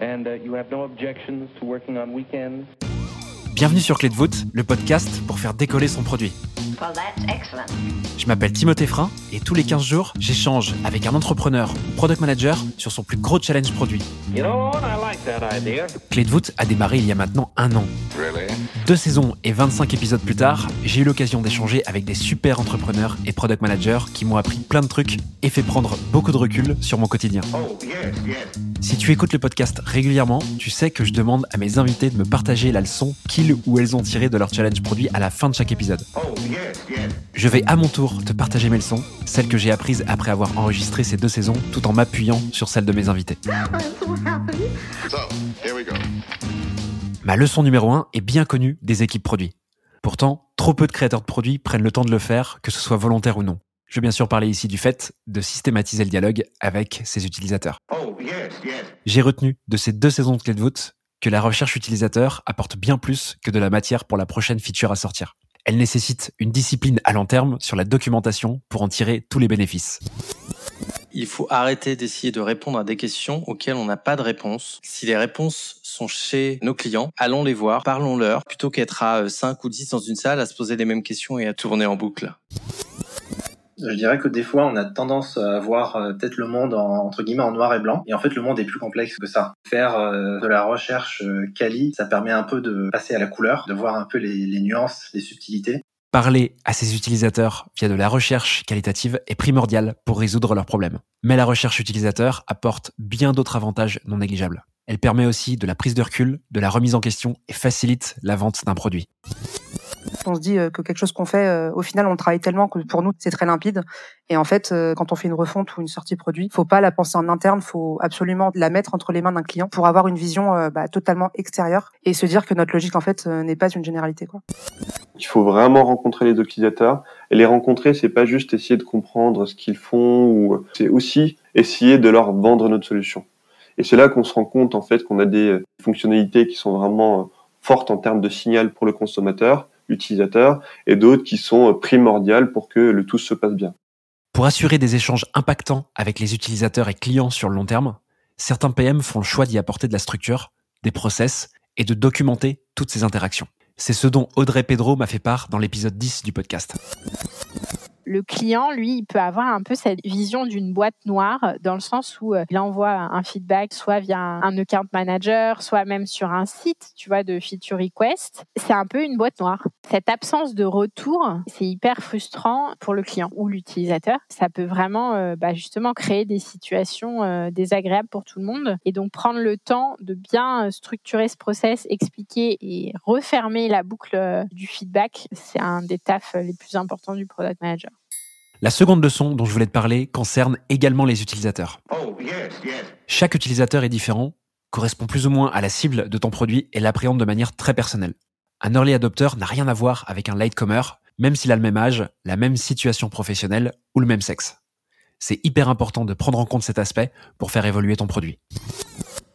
And uh, you have no objections to working on weekends? Bienvenue sur Clé de voûte, le podcast pour faire décoller son produit. Well, that's excellent. Je m'appelle Timothée Frein et tous les 15 jours, j'échange avec un entrepreneur ou product manager sur son plus gros challenge produit. You know what? I like that idea. Clé de voûte a démarré il y a maintenant un an. Deux saisons et 25 épisodes plus tard, j'ai eu l'occasion d'échanger avec des super entrepreneurs et product managers qui m'ont appris plein de trucs et fait prendre beaucoup de recul sur mon quotidien. Oh, yes, yes. Si tu écoutes le podcast régulièrement, tu sais que je demande à mes invités de me partager la leçon qu'ils ou elles ont tirée de leur challenge produit à la fin de chaque épisode. Oh, yes, yes. Je vais à mon tour te partager mes leçons, celles que j'ai apprises après avoir enregistré ces deux saisons, tout en m'appuyant sur celles de mes invités. Ma leçon numéro 1 est bien connue des équipes produits. Pourtant, trop peu de créateurs de produits prennent le temps de le faire, que ce soit volontaire ou non. Je veux bien sûr parler ici du fait de systématiser le dialogue avec ses utilisateurs. J'ai retenu de ces deux saisons de clé de voûte que la recherche utilisateur apporte bien plus que de la matière pour la prochaine feature à sortir. Elle nécessite une discipline à long terme sur la documentation pour en tirer tous les bénéfices. Il faut arrêter d'essayer de répondre à des questions auxquelles on n'a pas de réponse. Si les réponses sont chez nos clients, allons les voir, parlons-leur, plutôt qu'être à 5 ou 10 dans une salle à se poser les mêmes questions et à tourner en boucle. Je dirais que des fois, on a tendance à voir euh, peut-être le monde en, entre guillemets en noir et blanc. Et en fait, le monde est plus complexe que ça. Faire euh, de la recherche euh, quali, ça permet un peu de passer à la couleur, de voir un peu les, les nuances, les subtilités. Parler à ses utilisateurs via de la recherche qualitative est primordial pour résoudre leurs problèmes. Mais la recherche utilisateur apporte bien d'autres avantages non négligeables. Elle permet aussi de la prise de recul, de la remise en question et facilite la vente d'un produit. On se dit euh, que quelque chose qu'on fait, euh, au final, on le travaille tellement que pour nous, c'est très limpide. Et en fait, euh, quand on fait une refonte ou une sortie produit, faut pas la penser en interne, faut absolument la mettre entre les mains d'un client pour avoir une vision bah, totalement extérieure et se dire que notre logique, en fait, n'est pas une généralité. Il faut vraiment rencontrer les utilisateurs. Et les rencontrer, c'est pas juste essayer de comprendre ce qu'ils font, c'est aussi essayer de leur vendre notre solution. Et c'est là qu'on se rend compte en fait qu'on a des fonctionnalités qui sont vraiment fortes en termes de signal pour le consommateur, l'utilisateur, et d'autres qui sont euh, primordiales pour que le tout se passe bien. Pour assurer des échanges impactants avec les utilisateurs et clients sur le long terme, certains PM font le choix d'y apporter de la structure, des process et de documenter toutes ces interactions. C'est ce dont Audrey Pedro m'a fait part dans l'épisode 10 du podcast. Le client, lui, il peut avoir un peu cette vision d'une boîte noire, dans le sens où euh, il envoie un feedback soit via un, un account manager, soit même sur un site, tu vois, de feature request. C'est un peu une boîte noire. Cette absence de retour, c'est hyper frustrant pour le client ou l'utilisateur. Ça peut vraiment, euh, bah, justement, créer des situations euh, désagréables pour tout le monde. Et donc, prendre le temps de bien euh, structurer ce process, expliquer et refermer la boucle euh, du feedback, c'est un des tafs les plus importants du product manager. La seconde leçon dont je voulais te parler concerne également les utilisateurs. Oh, yes, yes. Chaque utilisateur est différent, correspond plus ou moins à la cible de ton produit et l'appréhende de manière très personnelle. Un early adopter n'a rien à voir avec un latecomer, même s'il a le même âge, la même situation professionnelle ou le même sexe. C'est hyper important de prendre en compte cet aspect pour faire évoluer ton produit.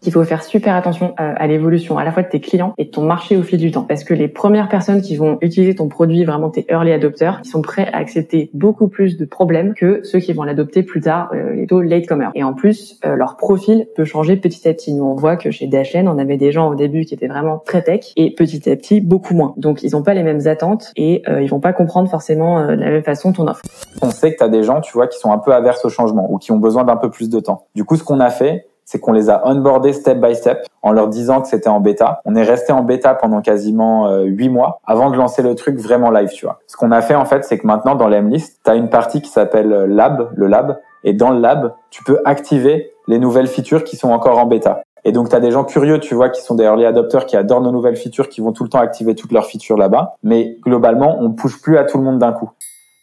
Il faut faire super attention euh, à l'évolution à la fois de tes clients et de ton marché au fil du temps. Parce que les premières personnes qui vont utiliser ton produit, vraiment tes early adopters, ils sont prêts à accepter beaucoup plus de problèmes que ceux qui vont l'adopter plus tard, euh, les taux latecomers. Et en plus, euh, leur profil peut changer petit à petit. Nous, on voit que chez DHN, on avait des gens au début qui étaient vraiment très tech et petit à petit, beaucoup moins. Donc, ils n'ont pas les mêmes attentes et euh, ils vont pas comprendre forcément de la même façon ton offre. on sait que tu as des gens, tu vois, qui sont un peu averses au changement ou qui ont besoin d'un peu plus de temps. Du coup, ce qu'on a fait, c'est qu'on les a onboardés step by step en leur disant que c'était en bêta. On est resté en bêta pendant quasiment euh, huit mois avant de lancer le truc vraiment live, tu vois. Ce qu'on a fait en fait, c'est que maintenant dans l'Mlist, tu as une partie qui s'appelle euh, lab, le lab, et dans le lab, tu peux activer les nouvelles features qui sont encore en bêta. Et donc, tu as des gens curieux, tu vois, qui sont des early adopters, qui adorent nos nouvelles features, qui vont tout le temps activer toutes leurs features là-bas. Mais globalement, on pousse plus à tout le monde d'un coup.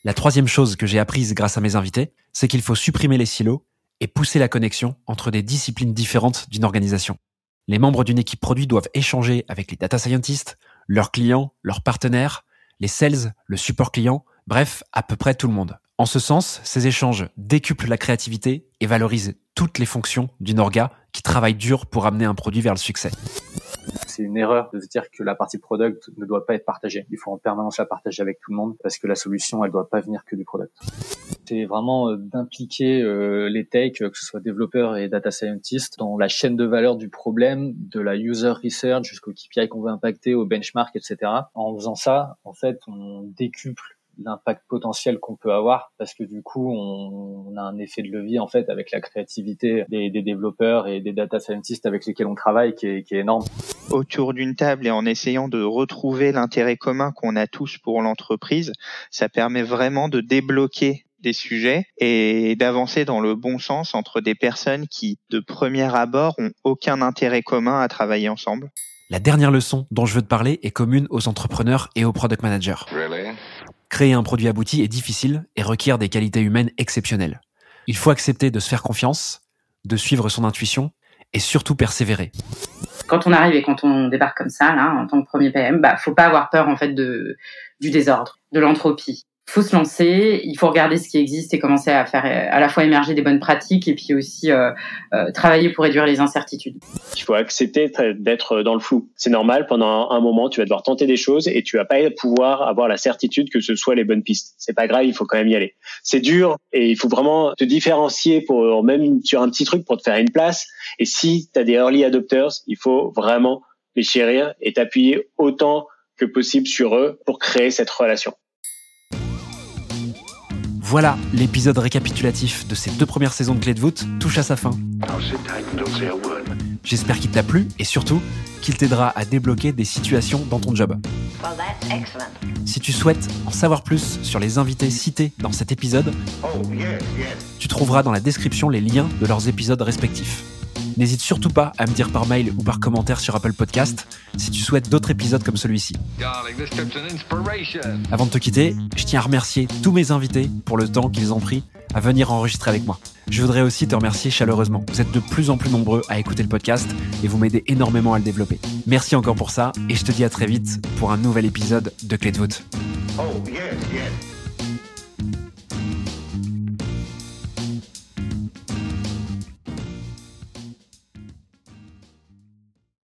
La troisième chose que j'ai apprise grâce à mes invités, c'est qu'il faut supprimer les silos et pousser la connexion entre des disciplines différentes d'une organisation. Les membres d'une équipe produit doivent échanger avec les data scientists, leurs clients, leurs partenaires, les sales, le support client, bref, à peu près tout le monde. En ce sens, ces échanges décuplent la créativité et valorisent toutes les fonctions d'une orga qui travaille dur pour amener un produit vers le succès. C'est une erreur de se dire que la partie product ne doit pas être partagée. Il faut en permanence la partager avec tout le monde parce que la solution, elle doit pas venir que du product. C'est vraiment euh, d'impliquer euh, les tech, que ce soit développeurs et data scientists, dans la chaîne de valeur du problème, de la user research jusqu'au KPI qu'on veut impacter, au benchmark, etc. En faisant ça, en fait, on décuple l'impact potentiel qu'on peut avoir parce que du coup on, a un effet de levier en fait avec la créativité des, développeurs et des data scientists avec lesquels on travaille qui est, qui est énorme. Autour d'une table et en essayant de retrouver l'intérêt commun qu'on a tous pour l'entreprise, ça permet vraiment de débloquer des sujets et d'avancer dans le bon sens entre des personnes qui, de premier abord, ont aucun intérêt commun à travailler ensemble. La dernière leçon dont je veux te parler est commune aux entrepreneurs et aux product managers. Créer un produit abouti est difficile et requiert des qualités humaines exceptionnelles. Il faut accepter de se faire confiance, de suivre son intuition et surtout persévérer. Quand on arrive et quand on débarque comme ça, là, en tant que premier PM, bah, faut pas avoir peur en fait du désordre, de l'entropie faut se lancer, il faut regarder ce qui existe et commencer à faire à la fois émerger des bonnes pratiques et puis aussi euh, euh, travailler pour réduire les incertitudes. Il faut accepter d'être dans le flou. C'est normal, pendant un moment, tu vas devoir tenter des choses et tu vas pas pouvoir avoir la certitude que ce soit les bonnes pistes. C'est pas grave, il faut quand même y aller. C'est dur et il faut vraiment te différencier pour même sur un petit truc pour te faire une place. Et si tu as des early adopters, il faut vraiment les chérir et t'appuyer autant que possible sur eux pour créer cette relation. Voilà, l'épisode récapitulatif de ces deux premières saisons de Clé de voûte touche à sa fin. J'espère qu'il t'a plu et surtout qu'il t'aidera à débloquer des situations dans ton job. Si tu souhaites en savoir plus sur les invités cités dans cet épisode, oh, tu trouveras dans la description les liens de leurs épisodes respectifs. N'hésite surtout pas à me dire par mail ou par commentaire sur Apple Podcast si tu souhaites d'autres épisodes comme celui-ci. Avant de te quitter, je tiens à remercier tous mes invités pour le temps qu'ils ont pris à venir enregistrer avec moi. Je voudrais aussi te remercier chaleureusement. Vous êtes de plus en plus nombreux à écouter le podcast et vous m'aidez énormément à le développer. Merci encore pour ça et je te dis à très vite pour un nouvel épisode de Clé de voûte. Oh, yes, yes.